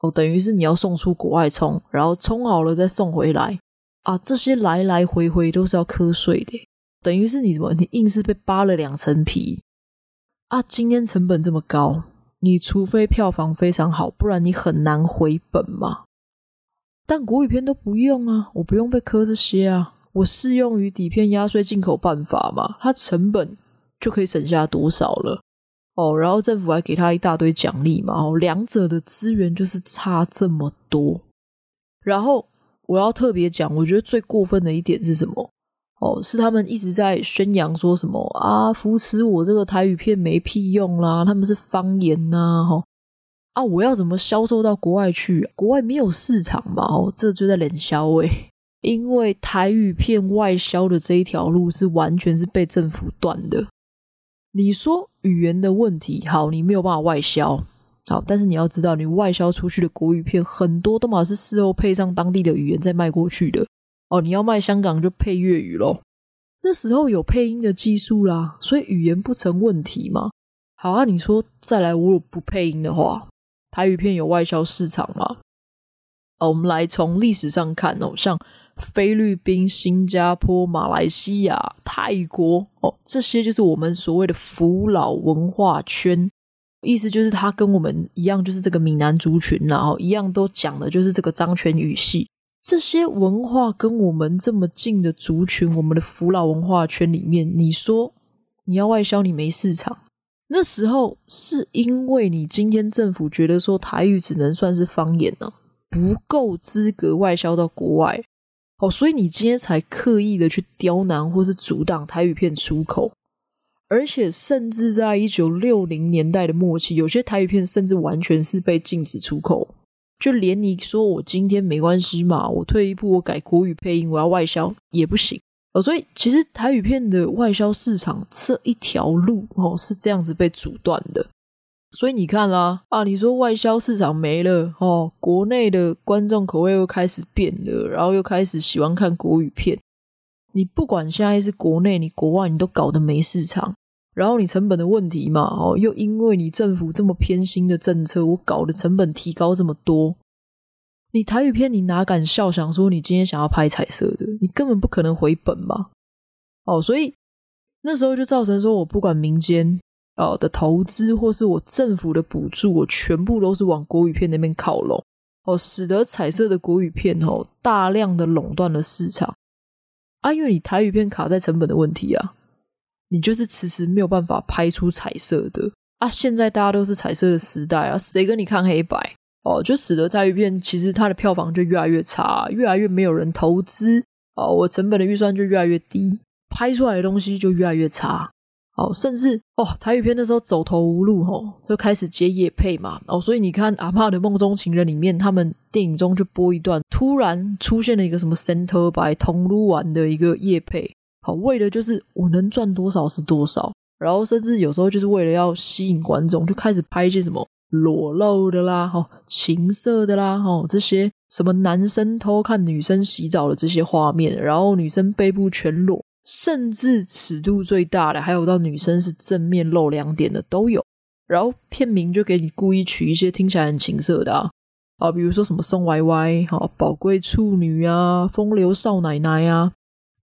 哦，等于是你要送出国外冲，然后冲好了再送回来啊，这些来来回回都是要课税的，等于是你怎么你硬是被扒了两层皮啊？今天成本这么高，你除非票房非常好，不然你很难回本嘛。但国语片都不用啊，我不用被磕这些啊。我适用于底片压缩进口办法嘛，它成本就可以省下多少了哦？然后政府还给他一大堆奖励嘛，哦，两者的资源就是差这么多。然后我要特别讲，我觉得最过分的一点是什么？哦，是他们一直在宣扬说什么啊，扶持我这个台语片没屁用啦，他们是方言呐，哈啊，我要怎么销售到国外去？国外没有市场嘛，哦，这就在冷销诶。因为台语片外销的这一条路是完全是被政府断的。你说语言的问题，好，你没有办法外销，好，但是你要知道，你外销出去的国语片很多都嘛是事后配上当地的语言再卖过去的。哦，你要卖香港就配粤语咯。那时候有配音的技术啦，所以语言不成问题嘛。好啊，你说再来，如果不配音的话，台语片有外销市场吗？哦，我们来从历史上看哦，像。菲律宾、新加坡、马来西亚、泰国，哦，这些就是我们所谓的福佬文化圈，意思就是他跟我们一样，就是这个闽南族群，然后一样都讲的就是这个漳泉语系。这些文化跟我们这么近的族群，我们的福佬文化圈里面，你说你要外销，你没市场。那时候是因为你今天政府觉得说台语只能算是方言呢，不够资格外销到国外。哦，所以你今天才刻意的去刁难或是阻挡台语片出口，而且甚至在一九六零年代的末期，有些台语片甚至完全是被禁止出口，就连你说我今天没关系嘛，我退一步我改国语配音，我要外销也不行哦。所以其实台语片的外销市场这一条路哦是这样子被阻断的。所以你看啦，啊，你说外销市场没了哦，国内的观众口味又开始变了，然后又开始喜欢看国语片。你不管现在是国内，你国外，你都搞得没市场。然后你成本的问题嘛，哦，又因为你政府这么偏心的政策，我搞的成本提高这么多。你台语片，你哪敢笑？想说你今天想要拍彩色的，你根本不可能回本嘛。哦，所以那时候就造成说我不管民间。哦的投资或是我政府的补助，我全部都是往国语片那边靠拢，哦，使得彩色的国语片哦大量的垄断了市场啊，因为你台语片卡在成本的问题啊，你就是迟迟没有办法拍出彩色的啊。现在大家都是彩色的时代啊，谁跟你看黑白哦？就使得台语片其实它的票房就越来越差，越来越没有人投资哦，我成本的预算就越来越低，拍出来的东西就越来越差。哦，甚至哦，台语片的时候走投无路，吼、就开始接夜配嘛。哦，所以你看《阿帕的梦中情人》里面，他们电影中就播一段，突然出现了一个什么 Center by 通路丸的一个夜配，好，为的就是我能赚多少是多少。然后甚至有时候就是为了要吸引观众，就开始拍一些什么裸露的啦，哈、情色的啦，哈、这些什么男生偷看女生洗澡的这些画面，然后女生背部全裸。甚至尺度最大的，还有到女生是正面露两点的都有。然后片名就给你故意取一些听起来很情色的啊，啊，比如说什么宋歪歪、哈宝贵处女啊、风流少奶奶啊，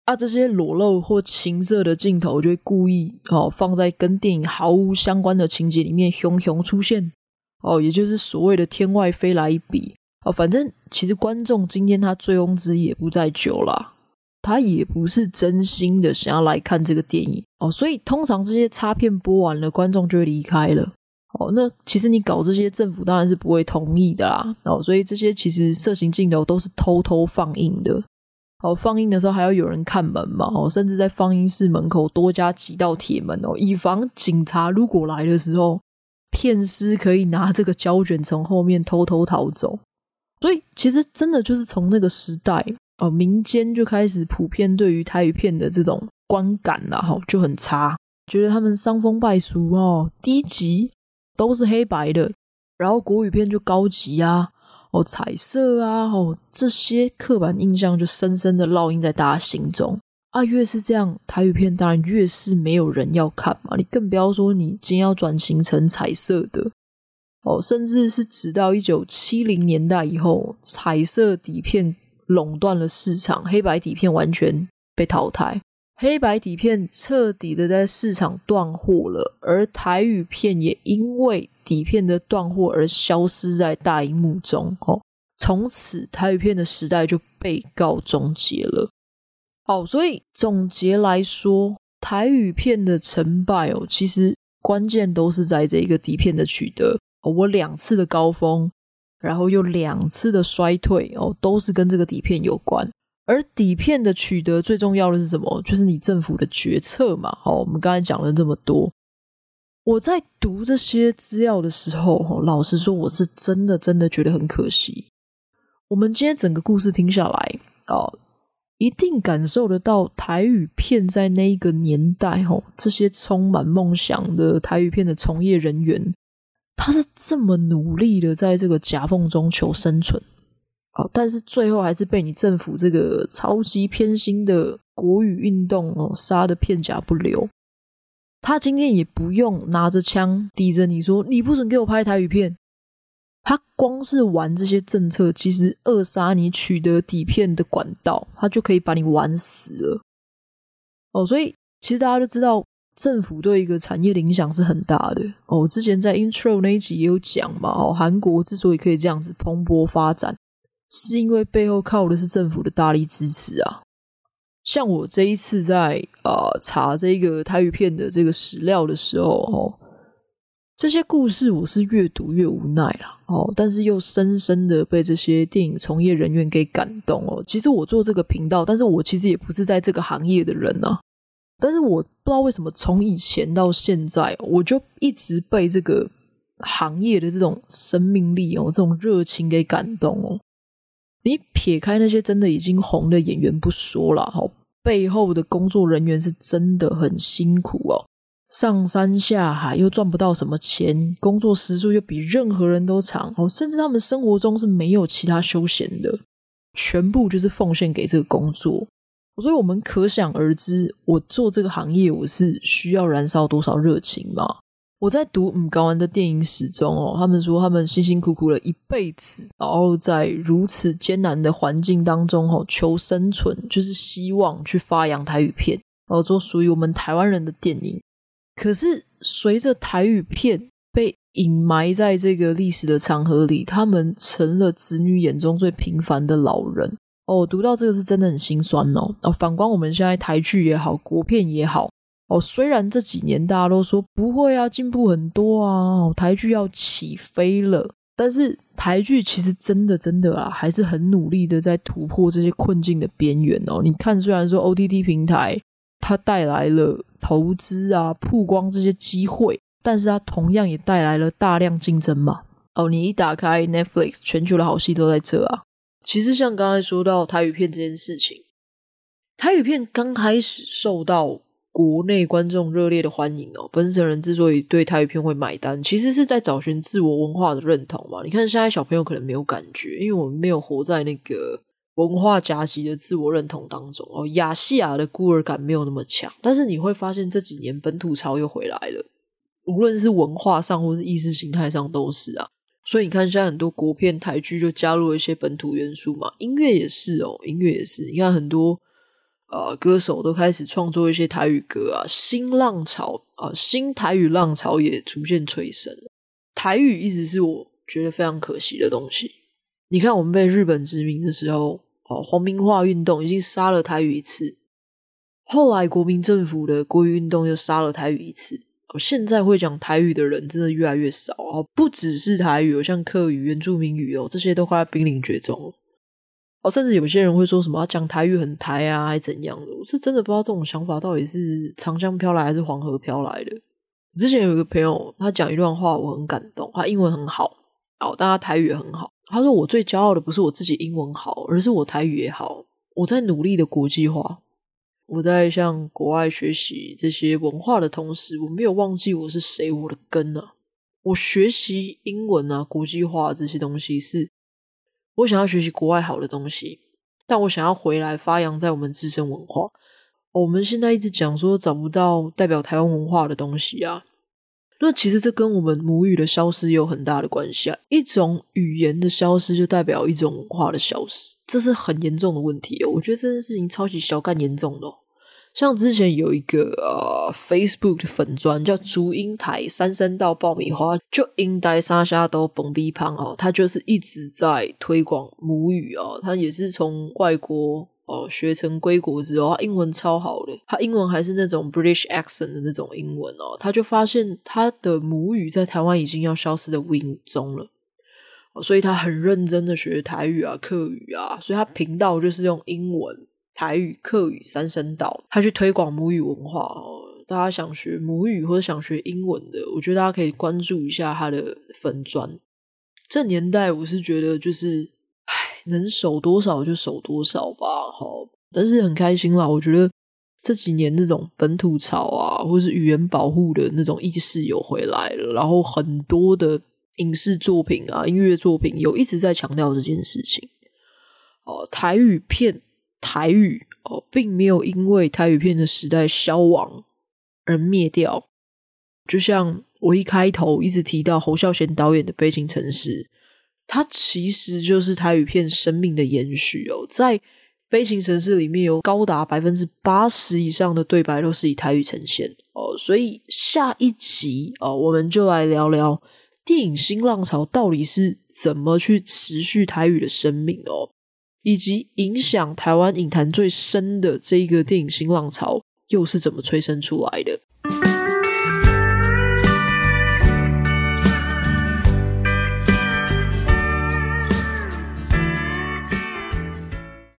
啊这些裸露或情色的镜头就会故意哦放在跟电影毫无相关的情节里面熊熊出现哦，也就是所谓的天外飞来一笔哦，反正其实观众今天他醉翁之意也不在酒啦。他也不是真心的想要来看这个电影哦，所以通常这些插片播完了，观众就会离开了哦。那其实你搞这些，政府当然是不会同意的啦哦。所以这些其实色情镜头都是偷偷放映的哦。放映的时候还要有人看门嘛哦，甚至在放映室门口多加几道铁门哦，以防警察如果来的时候，片师可以拿这个胶卷从后面偷偷逃走。所以其实真的就是从那个时代。哦，民间就开始普遍对于台语片的这种观感啦，哈，就很差，觉得他们伤风败俗哦，低级，都是黑白的，然后国语片就高级啊，哦，彩色啊，哦，这些刻板印象就深深的烙印在大家心中啊。越是这样，台语片当然越是没有人要看嘛，你更不要说你今天要转型成彩色的哦，甚至是直到一九七零年代以后，彩色底片。垄断了市场，黑白底片完全被淘汰，黑白底片彻底的在市场断货了，而台语片也因为底片的断货而消失在大荧幕中。哦，从此台语片的时代就被告终结了。好，所以总结来说，台语片的成败哦，其实关键都是在这个底片的取得。我两次的高峰。然后又两次的衰退哦，都是跟这个底片有关。而底片的取得最重要的是什么？就是你政府的决策嘛。好，我们刚才讲了这么多，我在读这些资料的时候，老实说，我是真的真的觉得很可惜。我们今天整个故事听下来，哦，一定感受得到台语片在那一个年代，哦，这些充满梦想的台语片的从业人员。他是这么努力的在这个夹缝中求生存，哦，但是最后还是被你政府这个超级偏心的国语运动哦杀的片甲不留。他今天也不用拿着枪抵着你说你不准给我拍台语片，他光是玩这些政策，其实扼杀你取得底片的管道，他就可以把你玩死了。哦，所以其实大家都知道。政府对一个产业的影响是很大的哦。之前在 intro 那一集也有讲嘛，哦，韩国之所以可以这样子蓬勃发展，是因为背后靠的是政府的大力支持啊。像我这一次在呃查这个台语片的这个史料的时候，哦，这些故事我是越读越无奈啦，哦，但是又深深的被这些电影从业人员给感动哦。其实我做这个频道，但是我其实也不是在这个行业的人啊。但是我不知道为什么，从以前到现在，我就一直被这个行业的这种生命力哦，这种热情给感动哦。你撇开那些真的已经红的演员不说了，哈，背后的工作人员是真的很辛苦哦，上山下海又赚不到什么钱，工作时数又比任何人都长哦，甚至他们生活中是没有其他休闲的，全部就是奉献给这个工作。所以我们可想而知，我做这个行业，我是需要燃烧多少热情嘛？我在读嗯高安的电影史中哦，他们说他们辛辛苦苦了一辈子，然后在如此艰难的环境当中哦求生存，就是希望去发扬台语片，然后做属于我们台湾人的电影。可是随着台语片被隐埋在这个历史的长河里，他们成了子女眼中最平凡的老人。哦，读到这个是真的很心酸哦。哦，反观我们现在台剧也好，国片也好，哦，虽然这几年大家都说不会啊，进步很多啊，台剧要起飞了，但是台剧其实真的真的啊，还是很努力的在突破这些困境的边缘哦。你看，虽然说 OTT 平台它带来了投资啊、曝光这些机会，但是它同样也带来了大量竞争嘛。哦，你一打开 Netflix，全球的好戏都在这啊。其实像刚才说到台语片这件事情，台语片刚开始受到国内观众热烈的欢迎哦。本省人之所以对台语片会买单，其实是在找寻自我文化的认同嘛。你看现在小朋友可能没有感觉，因为我们没有活在那个文化夹击的自我认同当中哦。亚细亚的孤儿感没有那么强，但是你会发现这几年本土潮又回来了，无论是文化上或是意识形态上都是啊。所以你看，现在很多国片、台剧就加入了一些本土元素嘛，音乐也是哦，音乐也是。你看很多呃歌手都开始创作一些台语歌啊，新浪潮啊、新台语浪潮也逐渐催生。台语一直是我觉得非常可惜的东西。你看，我们被日本殖民的时候，哦，皇民化运动已经杀了台语一次，后来国民政府的国语运动又杀了台语一次。现在会讲台语的人真的越来越少啊，不只是台语，像客语、原住民语哦，这些都快要濒临绝种了。哦，甚至有些人会说什么讲台语很台啊，还怎样的？我是真的不知道这种想法到底是长江飘来还是黄河飘来的。之前有一个朋友，他讲一段话，我很感动。他英文很好，哦，但他台语也很好。他说：“我最骄傲的不是我自己英文好，而是我台语也好。我在努力的国际化。”我在向国外学习这些文化的同时，我没有忘记我是谁，我的根啊！我学习英文啊，国际化这些东西是我想要学习国外好的东西，但我想要回来发扬在我们自身文化。我们现在一直讲说找不到代表台湾文化的东西啊，那其实这跟我们母语的消失有很大的关系啊！一种语言的消失就代表一种文化的消失。这是很严重的问题哦，我觉得这件事情超级小干严重的。像之前有一个呃 Facebook 的粉专叫竹英台三声道爆米花，就英台沙虾都蹦逼胖哦，他就是一直在推广母语哦，他也是从外国哦学成归国之后，他英文超好的，他英文还是那种 British accent 的那种英文哦，他就发现他的母语在台湾已经要消失的无影踪了。所以他很认真的学台语啊、客语啊，所以他频道就是用英文、台语、客语三声道，他去推广母语文化哦。大家想学母语或者想学英文的，我觉得大家可以关注一下他的粉砖。这年代我是觉得就是，能守多少就守多少吧。好，但是很开心啦。我觉得这几年那种本土潮啊，或是语言保护的那种意识有回来了，然后很多的。影视作品啊，音乐作品有一直在强调这件事情。哦，台语片，台语哦，并没有因为台语片的时代消亡而灭掉。就像我一开头一直提到侯孝贤导演的《悲情城市》，它其实就是台语片生命的延续哦。在《悲情城市》里面有高达百分之八十以上的对白都是以台语呈现哦。所以下一集哦，我们就来聊聊。电影新浪潮到底是怎么去持续台语的生命哦，以及影响台湾影坛最深的这一个电影新浪潮又是怎么催生出来的？